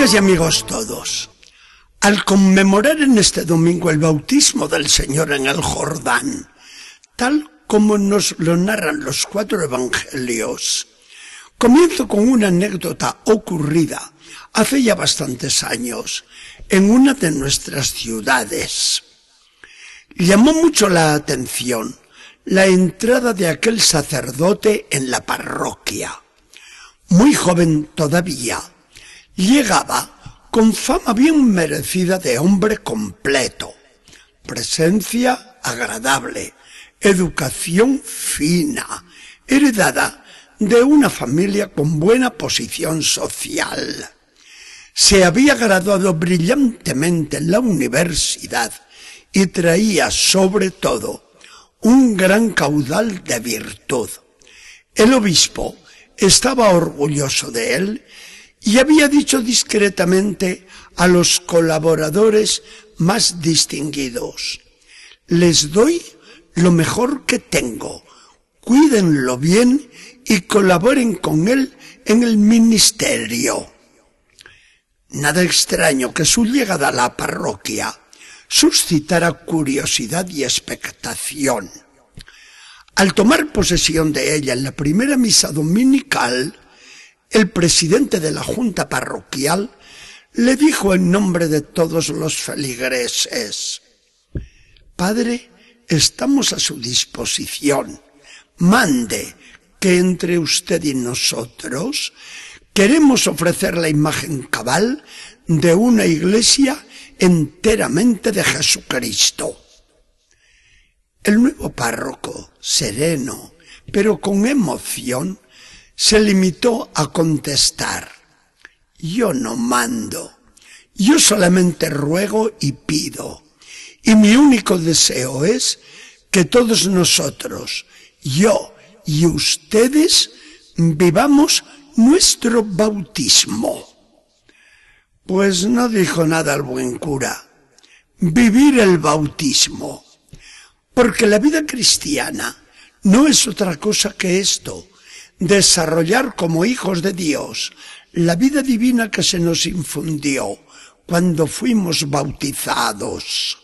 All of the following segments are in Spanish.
Amigas y amigos todos, al conmemorar en este domingo el bautismo del Señor en el Jordán, tal como nos lo narran los cuatro evangelios, comienzo con una anécdota ocurrida hace ya bastantes años en una de nuestras ciudades. Llamó mucho la atención la entrada de aquel sacerdote en la parroquia. Muy joven todavía, llegaba con fama bien merecida de hombre completo, presencia agradable, educación fina, heredada de una familia con buena posición social. Se había graduado brillantemente en la universidad y traía sobre todo un gran caudal de virtud. El obispo estaba orgulloso de él y había dicho discretamente a los colaboradores más distinguidos, les doy lo mejor que tengo, cuídenlo bien y colaboren con él en el ministerio. Nada extraño que su llegada a la parroquia suscitara curiosidad y expectación. Al tomar posesión de ella en la primera misa dominical, el presidente de la junta parroquial le dijo en nombre de todos los feligreses, Padre, estamos a su disposición. Mande que entre usted y nosotros queremos ofrecer la imagen cabal de una iglesia enteramente de Jesucristo. El nuevo párroco, sereno, pero con emoción, se limitó a contestar, yo no mando, yo solamente ruego y pido, y mi único deseo es que todos nosotros, yo y ustedes, vivamos nuestro bautismo. Pues no dijo nada el buen cura. Vivir el bautismo. Porque la vida cristiana no es otra cosa que esto. Desarrollar como hijos de Dios la vida divina que se nos infundió cuando fuimos bautizados.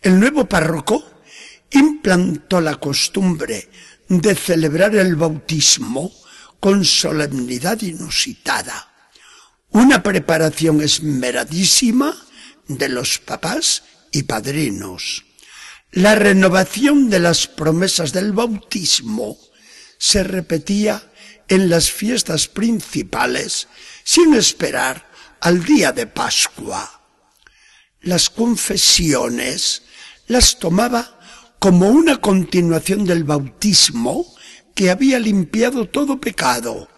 El nuevo párroco implantó la costumbre de celebrar el bautismo con solemnidad inusitada una preparación esmeradísima de los papás y padrinos. La renovación de las promesas del bautismo se repetía en las fiestas principales sin esperar al día de Pascua. Las confesiones las tomaba como una continuación del bautismo que había limpiado todo pecado.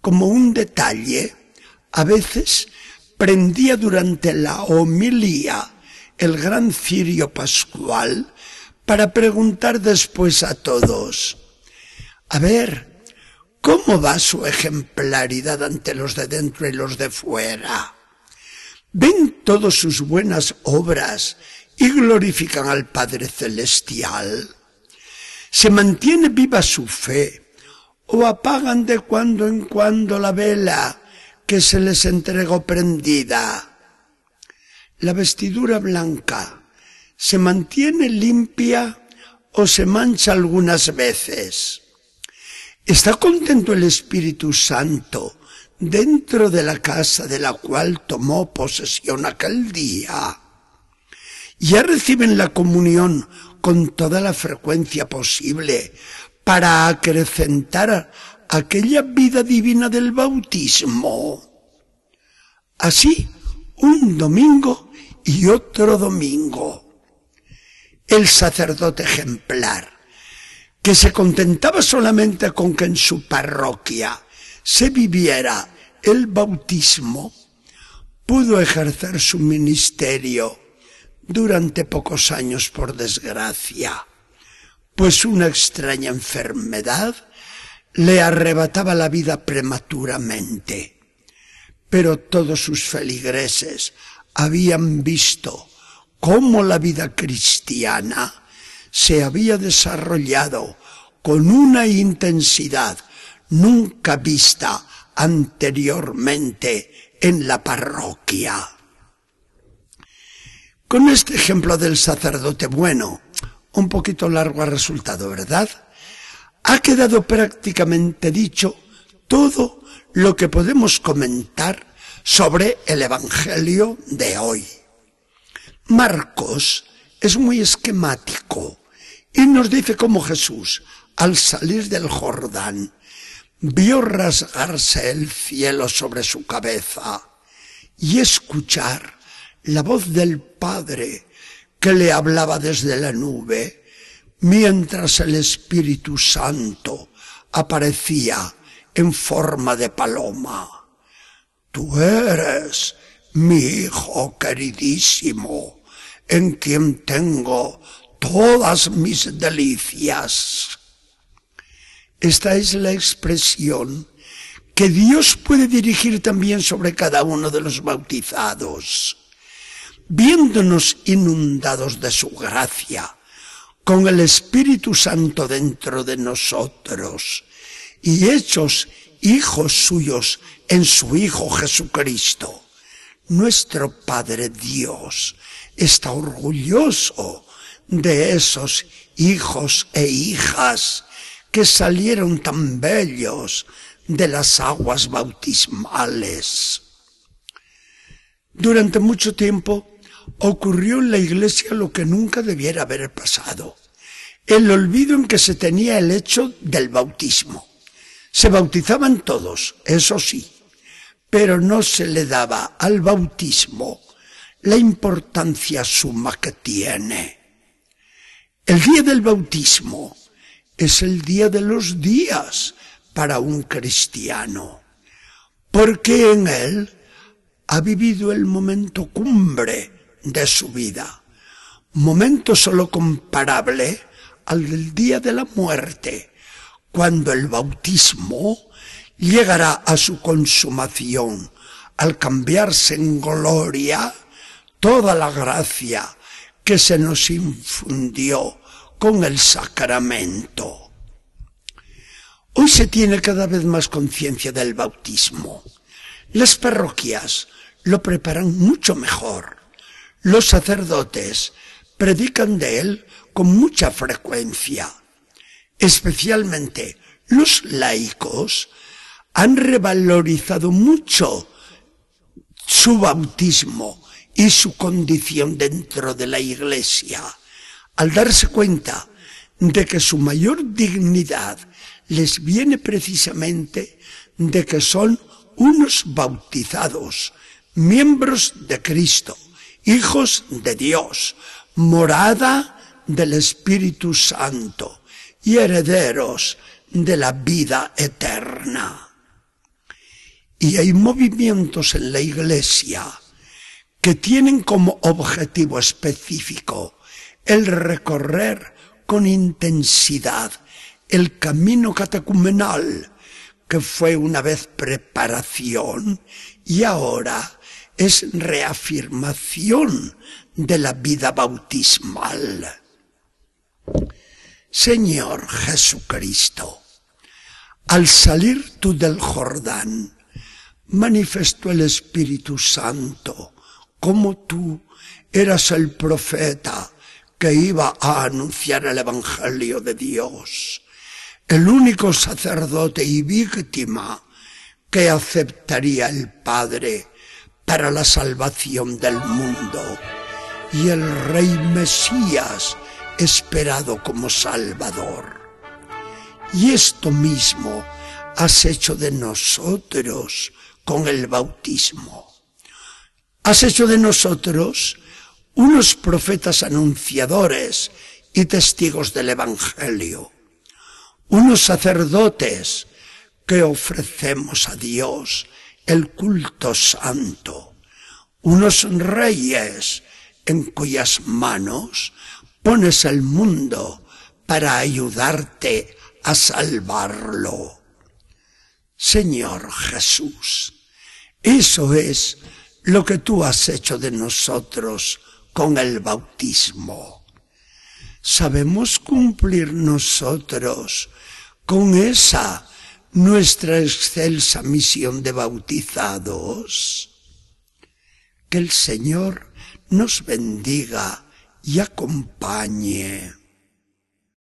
Como un detalle, a veces prendía durante la homilía el gran cirio pascual para preguntar después a todos, a ver, ¿cómo va su ejemplaridad ante los de dentro y los de fuera? ¿Ven todas sus buenas obras y glorifican al Padre Celestial? ¿Se mantiene viva su fe o apagan de cuando en cuando la vela que se les entregó prendida. La vestidura blanca se mantiene limpia o se mancha algunas veces. ¿Está contento el Espíritu Santo dentro de la casa de la cual tomó posesión aquel día? Ya reciben la comunión con toda la frecuencia posible para acrecentar aquella vida divina del bautismo. Así, un domingo y otro domingo. El sacerdote ejemplar, que se contentaba solamente con que en su parroquia se viviera el bautismo, pudo ejercer su ministerio durante pocos años por desgracia, pues una extraña enfermedad le arrebataba la vida prematuramente. Pero todos sus feligreses habían visto cómo la vida cristiana se había desarrollado con una intensidad nunca vista anteriormente en la parroquia. Con este ejemplo del sacerdote bueno, un poquito largo ha resultado, ¿verdad? Ha quedado prácticamente dicho todo lo que podemos comentar sobre el Evangelio de hoy. Marcos es muy esquemático y nos dice cómo Jesús, al salir del Jordán, vio rasgarse el cielo sobre su cabeza y escuchar la voz del Padre que le hablaba desde la nube, mientras el Espíritu Santo aparecía en forma de paloma. Tú eres mi Hijo queridísimo, en quien tengo todas mis delicias. Esta es la expresión que Dios puede dirigir también sobre cada uno de los bautizados. Viéndonos inundados de su gracia, con el Espíritu Santo dentro de nosotros y hechos hijos suyos en su Hijo Jesucristo, nuestro Padre Dios está orgulloso de esos hijos e hijas que salieron tan bellos de las aguas bautismales. Durante mucho tiempo ocurrió en la iglesia lo que nunca debiera haber pasado, el olvido en que se tenía el hecho del bautismo. Se bautizaban todos, eso sí, pero no se le daba al bautismo la importancia suma que tiene. El día del bautismo es el día de los días para un cristiano, porque en él ha vivido el momento cumbre de su vida, momento solo comparable al del día de la muerte, cuando el bautismo llegará a su consumación al cambiarse en gloria toda la gracia que se nos infundió con el sacramento. Hoy se tiene cada vez más conciencia del bautismo. Las parroquias lo preparan mucho mejor. Los sacerdotes predican de él con mucha frecuencia. Especialmente los laicos han revalorizado mucho su bautismo y su condición dentro de la iglesia al darse cuenta de que su mayor dignidad les viene precisamente de que son unos bautizados, miembros de Cristo, hijos de Dios, morada del Espíritu Santo y herederos de la vida eterna. Y hay movimientos en la Iglesia que tienen como objetivo específico el recorrer con intensidad el camino catecumenal, que fue una vez preparación y ahora es reafirmación de la vida bautismal. Señor Jesucristo, al salir tú del Jordán, manifestó el Espíritu Santo como tú eras el profeta que iba a anunciar el Evangelio de Dios, el único sacerdote y víctima que aceptaría el Padre para la salvación del mundo, y el Rey Mesías esperado como Salvador. Y esto mismo has hecho de nosotros con el bautismo. Has hecho de nosotros unos profetas anunciadores y testigos del Evangelio, unos sacerdotes que ofrecemos a Dios el culto santo, unos reyes en cuyas manos pones el mundo para ayudarte a salvarlo. Señor Jesús, eso es lo que tú has hecho de nosotros con el bautismo. ¿Sabemos cumplir nosotros con esa nuestra excelsa misión de bautizados? Que el Señor nos bendiga y acompañe.